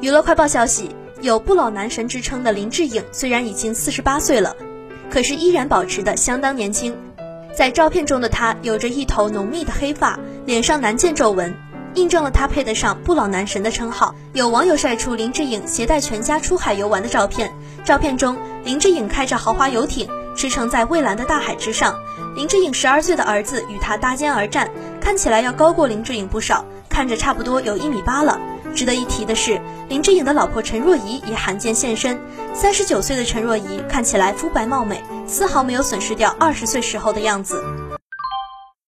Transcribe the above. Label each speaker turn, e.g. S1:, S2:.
S1: 娱乐快报消息，有“不老男神”之称的林志颖虽然已经四十八岁了，可是依然保持的相当年轻。在照片中的他有着一头浓密的黑发，脸上难见皱纹，印证了他配得上“不老男神”的称号。有网友晒出林志颖携带全家出海游玩的照片，照片中林志颖开着豪华游艇驰骋在蔚蓝的大海之上，林志颖十二岁的儿子与他搭肩而战，看起来要高过林志颖不少，看着差不多有一米八了。值得一提的是，林志颖的老婆陈若仪也罕见现身。三十九岁的陈若仪看起来肤白貌美，丝毫没有损失掉二十岁时候的样子。